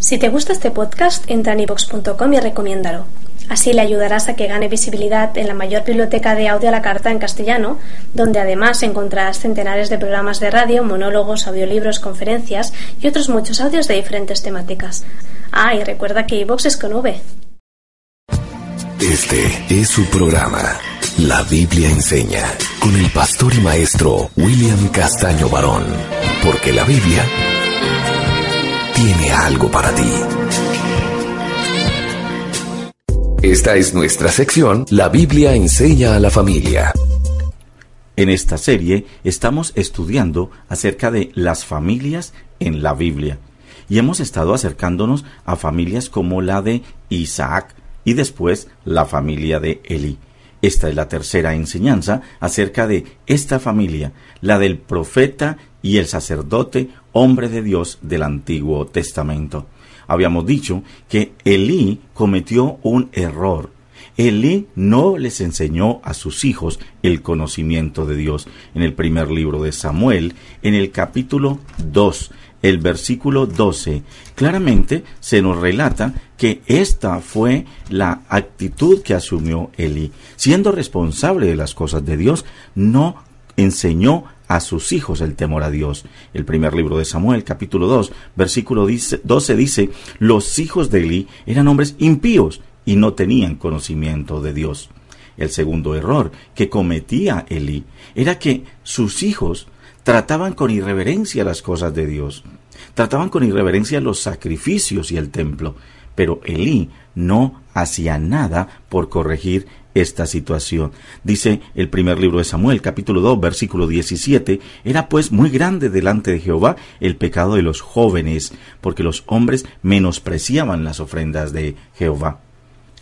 Si te gusta este podcast, entra en ivox.com y recomiéndalo. Así le ayudarás a que gane visibilidad en la mayor biblioteca de audio a la carta en castellano, donde además encontrarás centenares de programas de radio, monólogos, audiolibros, conferencias y otros muchos audios de diferentes temáticas. Ah, y recuerda que iVox es con V. Este es su programa, La Biblia Enseña, con el pastor y maestro William Castaño Barón, porque la Biblia tiene algo para ti. Esta es nuestra sección, La Biblia enseña a la familia. En esta serie estamos estudiando acerca de las familias en la Biblia y hemos estado acercándonos a familias como la de Isaac y después la familia de Eli. Esta es la tercera enseñanza acerca de esta familia, la del profeta y el sacerdote, hombre de Dios del Antiguo Testamento. Habíamos dicho que Elí cometió un error. Elí no les enseñó a sus hijos el conocimiento de Dios. En el primer libro de Samuel, en el capítulo 2, el versículo 12, claramente se nos relata que esta fue la actitud que asumió Elí. Siendo responsable de las cosas de Dios, no enseñó a sus hijos el temor a Dios. El primer libro de Samuel, capítulo 2, versículo 12 dice, los hijos de Eli eran hombres impíos y no tenían conocimiento de Dios. El segundo error que cometía Eli era que sus hijos trataban con irreverencia las cosas de Dios. Trataban con irreverencia los sacrificios y el templo. Pero Elí no hacía nada por corregir esta situación. Dice el primer libro de Samuel, capítulo 2, versículo 17, era pues muy grande delante de Jehová el pecado de los jóvenes, porque los hombres menospreciaban las ofrendas de Jehová.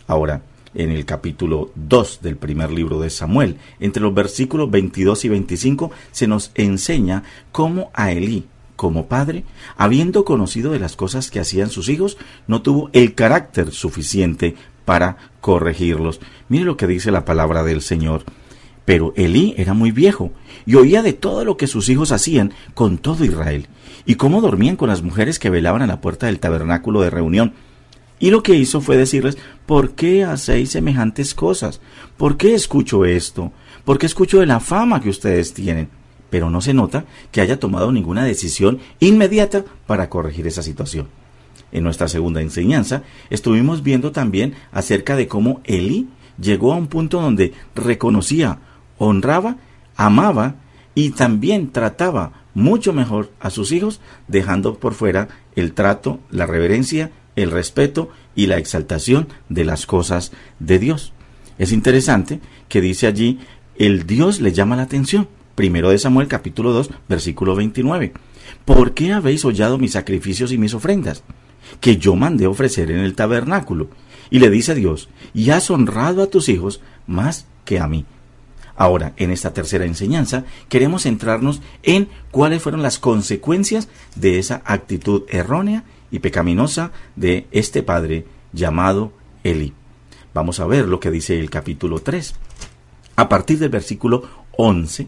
Ahora, en el capítulo 2 del primer libro de Samuel, entre los versículos 22 y 25, se nos enseña cómo a Elí, como padre, habiendo conocido de las cosas que hacían sus hijos, no tuvo el carácter suficiente para corregirlos. Mire lo que dice la palabra del Señor. Pero Elí era muy viejo y oía de todo lo que sus hijos hacían con todo Israel y cómo dormían con las mujeres que velaban a la puerta del tabernáculo de reunión. Y lo que hizo fue decirles, ¿por qué hacéis semejantes cosas? ¿Por qué escucho esto? ¿Por qué escucho de la fama que ustedes tienen? Pero no se nota que haya tomado ninguna decisión inmediata para corregir esa situación. En nuestra segunda enseñanza estuvimos viendo también acerca de cómo Eli llegó a un punto donde reconocía, honraba, amaba y también trataba mucho mejor a sus hijos, dejando por fuera el trato, la reverencia, el respeto y la exaltación de las cosas de Dios. Es interesante que dice allí, el Dios le llama la atención. Primero de Samuel capítulo 2 versículo 29. ¿Por qué habéis hollado mis sacrificios y mis ofrendas? que yo mandé ofrecer en el tabernáculo. Y le dice a Dios, y has honrado a tus hijos más que a mí. Ahora, en esta tercera enseñanza, queremos centrarnos en cuáles fueron las consecuencias de esa actitud errónea y pecaminosa de este padre llamado Eli. Vamos a ver lo que dice el capítulo 3. A partir del versículo 11,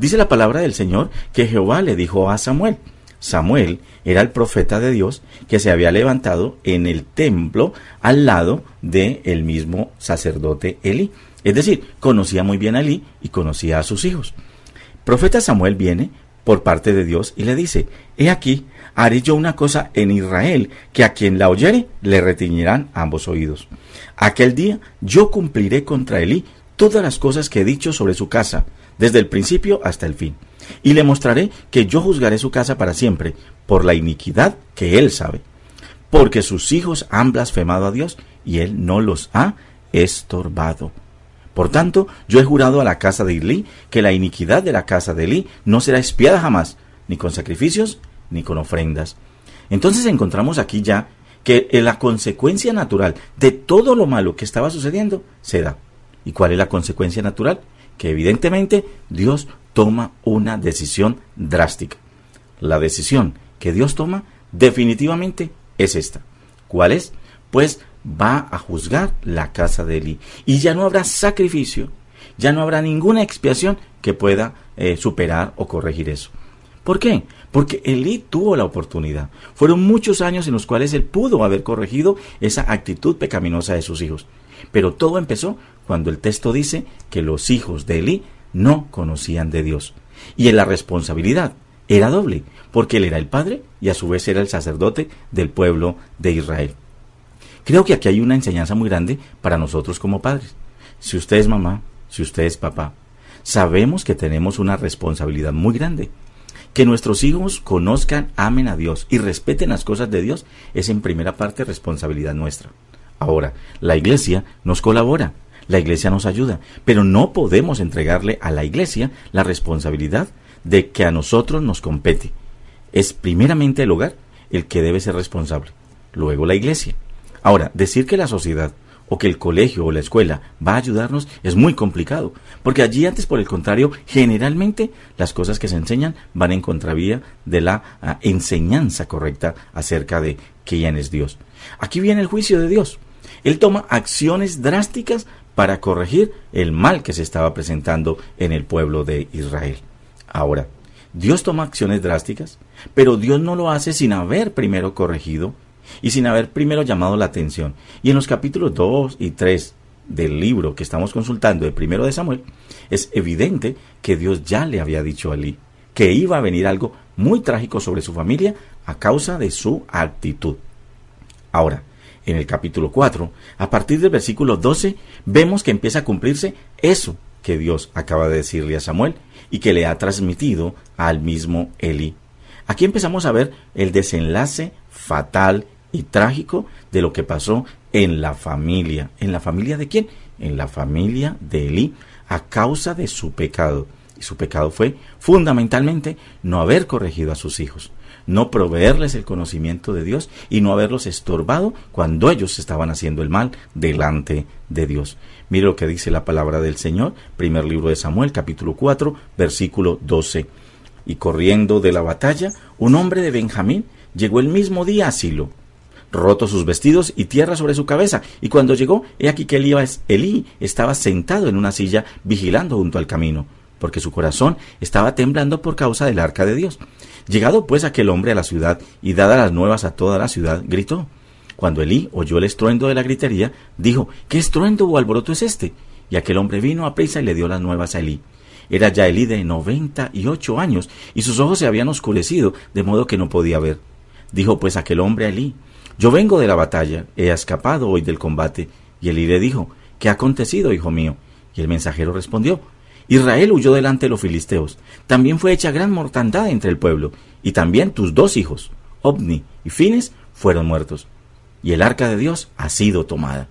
dice la palabra del Señor que Jehová le dijo a Samuel, Samuel era el profeta de Dios que se había levantado en el templo al lado del el mismo sacerdote Elí. Es decir, conocía muy bien a Elí y conocía a sus hijos. Profeta Samuel viene por parte de Dios y le dice, He aquí, haré yo una cosa en Israel, que a quien la oyere le retiñirán ambos oídos. Aquel día yo cumpliré contra Elí todas las cosas que he dicho sobre su casa, desde el principio hasta el fin y le mostraré que yo juzgaré su casa para siempre, por la iniquidad que él sabe, porque sus hijos han blasfemado a Dios y él no los ha estorbado. Por tanto, yo he jurado a la casa de Elí que la iniquidad de la casa de Elí no será espiada jamás, ni con sacrificios, ni con ofrendas. Entonces encontramos aquí ya que la consecuencia natural de todo lo malo que estaba sucediendo se da. ¿Y cuál es la consecuencia natural? Que evidentemente Dios toma una decisión drástica. La decisión que Dios toma definitivamente es esta. ¿Cuál es? Pues va a juzgar la casa de Eli. Y ya no habrá sacrificio, ya no habrá ninguna expiación que pueda eh, superar o corregir eso. ¿Por qué? Porque Elí tuvo la oportunidad. Fueron muchos años en los cuales él pudo haber corregido esa actitud pecaminosa de sus hijos. Pero todo empezó cuando el texto dice que los hijos de Elí no conocían de Dios. Y la responsabilidad era doble, porque él era el padre y a su vez era el sacerdote del pueblo de Israel. Creo que aquí hay una enseñanza muy grande para nosotros como padres. Si usted es mamá, si usted es papá, sabemos que tenemos una responsabilidad muy grande. Que nuestros hijos conozcan, amen a Dios y respeten las cosas de Dios es en primera parte responsabilidad nuestra. Ahora, la iglesia nos colabora, la iglesia nos ayuda, pero no podemos entregarle a la iglesia la responsabilidad de que a nosotros nos compete. Es primeramente el hogar el que debe ser responsable, luego la iglesia. Ahora, decir que la sociedad o que el colegio o la escuela va a ayudarnos es muy complicado, porque allí antes, por el contrario, generalmente las cosas que se enseñan van en contravía de la ah, enseñanza correcta acerca de quién es Dios. Aquí viene el juicio de Dios. Él toma acciones drásticas para corregir el mal que se estaba presentando en el pueblo de Israel. Ahora, Dios toma acciones drásticas, pero Dios no lo hace sin haber primero corregido y sin haber primero llamado la atención. Y en los capítulos 2 y 3 del libro que estamos consultando, de primero de Samuel, es evidente que Dios ya le había dicho a que iba a venir algo muy trágico sobre su familia a causa de su actitud. Ahora, en el capítulo 4, a partir del versículo 12, vemos que empieza a cumplirse eso que Dios acaba de decirle a Samuel y que le ha transmitido al mismo Elí. Aquí empezamos a ver el desenlace fatal y trágico de lo que pasó en la familia. ¿En la familia de quién? En la familia de Elí a causa de su pecado. Y su pecado fue fundamentalmente no haber corregido a sus hijos, no proveerles el conocimiento de Dios y no haberlos estorbado cuando ellos estaban haciendo el mal delante de Dios. Mire lo que dice la palabra del Señor, primer libro de Samuel, capítulo 4, versículo 12. Y corriendo de la batalla, un hombre de Benjamín llegó el mismo día a Silo roto sus vestidos y tierra sobre su cabeza. Y cuando llegó, he aquí que Elí estaba sentado en una silla vigilando junto al camino, porque su corazón estaba temblando por causa del arca de Dios. Llegado pues aquel hombre a la ciudad y dada las nuevas a toda la ciudad, gritó. Cuando Elí oyó el estruendo de la gritería, dijo, ¿qué estruendo o alboroto es este? Y aquel hombre vino a prisa y le dio las nuevas a Elí. Era ya Elí de noventa y ocho años, y sus ojos se habían oscurecido, de modo que no podía ver. Dijo pues aquel hombre a Elí, yo vengo de la batalla, he escapado hoy del combate. Y Elí le dijo, ¿qué ha acontecido, hijo mío? Y el mensajero respondió, Israel huyó delante de los filisteos. También fue hecha gran mortandad entre el pueblo, y también tus dos hijos, Obni y Fines, fueron muertos. Y el arca de Dios ha sido tomada.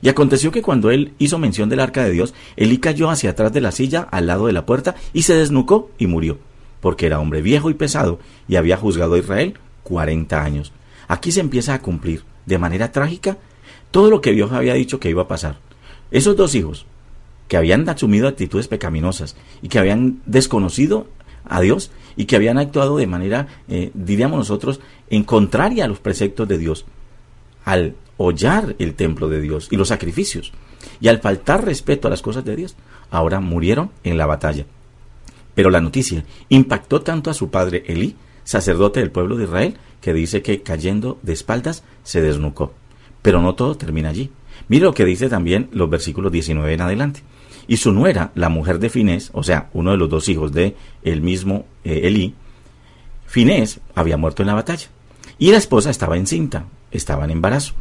Y aconteció que cuando él hizo mención del arca de Dios, Elí cayó hacia atrás de la silla al lado de la puerta y se desnucó y murió, porque era hombre viejo y pesado y había juzgado a Israel cuarenta años. Aquí se empieza a cumplir de manera trágica todo lo que Dios había dicho que iba a pasar. Esos dos hijos que habían asumido actitudes pecaminosas y que habían desconocido a Dios y que habían actuado de manera, eh, diríamos nosotros, en contraria a los preceptos de Dios, al hollar el templo de Dios y los sacrificios, y al faltar respeto a las cosas de Dios, ahora murieron en la batalla. Pero la noticia impactó tanto a su padre Elí, sacerdote del pueblo de Israel, que dice que cayendo de espaldas se desnucó. Pero no todo termina allí. Mire lo que dice también los versículos 19 en adelante. Y su nuera, la mujer de Finés, o sea, uno de los dos hijos de el mismo eh, Elí, Finés había muerto en la batalla. Y la esposa estaba encinta, estaba en embarazo,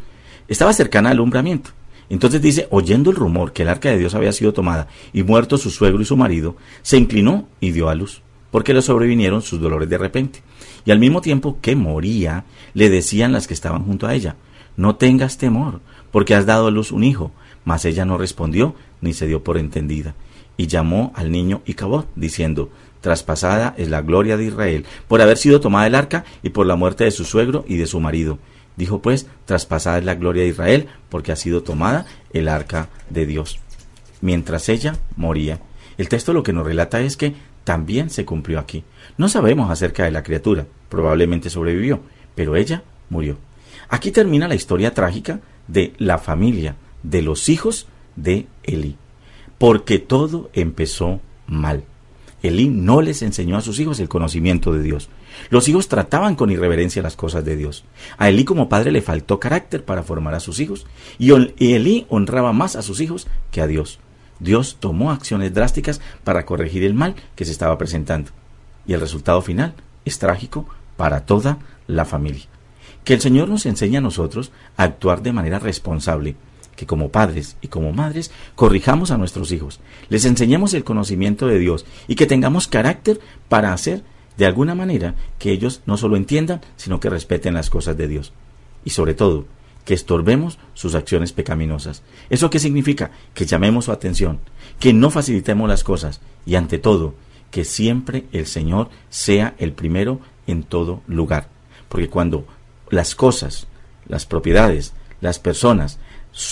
estaba cercana al alumbramiento. Entonces dice, oyendo el rumor que el arca de Dios había sido tomada y muerto su suegro y su marido, se inclinó y dio a luz, porque le sobrevinieron sus dolores de repente y al mismo tiempo que moría, le decían las que estaban junto a ella, no tengas temor, porque has dado a luz un hijo. Mas ella no respondió, ni se dio por entendida, y llamó al niño Icabod, diciendo, traspasada es la gloria de Israel, por haber sido tomada el arca y por la muerte de su suegro y de su marido. Dijo pues, traspasada es la gloria de Israel, porque ha sido tomada el arca de Dios. Mientras ella moría. El texto lo que nos relata es que también se cumplió aquí. No sabemos acerca de la criatura, probablemente sobrevivió, pero ella murió. Aquí termina la historia trágica de la familia, de los hijos de Elí, porque todo empezó mal. Elí no les enseñó a sus hijos el conocimiento de Dios. Los hijos trataban con irreverencia las cosas de Dios. A Elí como padre le faltó carácter para formar a sus hijos y Elí honraba más a sus hijos que a Dios. Dios tomó acciones drásticas para corregir el mal que se estaba presentando. Y el resultado final es trágico para toda la familia. Que el Señor nos enseñe a nosotros a actuar de manera responsable, que como padres y como madres corrijamos a nuestros hijos, les enseñemos el conocimiento de Dios y que tengamos carácter para hacer de alguna manera que ellos no solo entiendan, sino que respeten las cosas de Dios. Y sobre todo, que estorbemos sus acciones pecaminosas. ¿Eso qué significa? Que llamemos su atención, que no facilitemos las cosas y ante todo, que siempre el Señor sea el primero en todo lugar. Porque cuando las cosas, las propiedades, las personas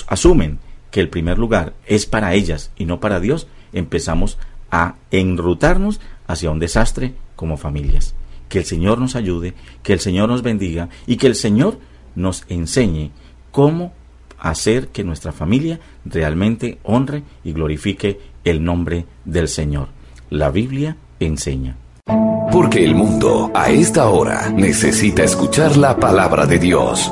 asumen que el primer lugar es para ellas y no para Dios, empezamos a enrutarnos hacia un desastre como familias. Que el Señor nos ayude, que el Señor nos bendiga y que el Señor nos enseñe cómo hacer que nuestra familia realmente honre y glorifique el nombre del Señor. La Biblia enseña. Porque el mundo a esta hora necesita escuchar la palabra de Dios.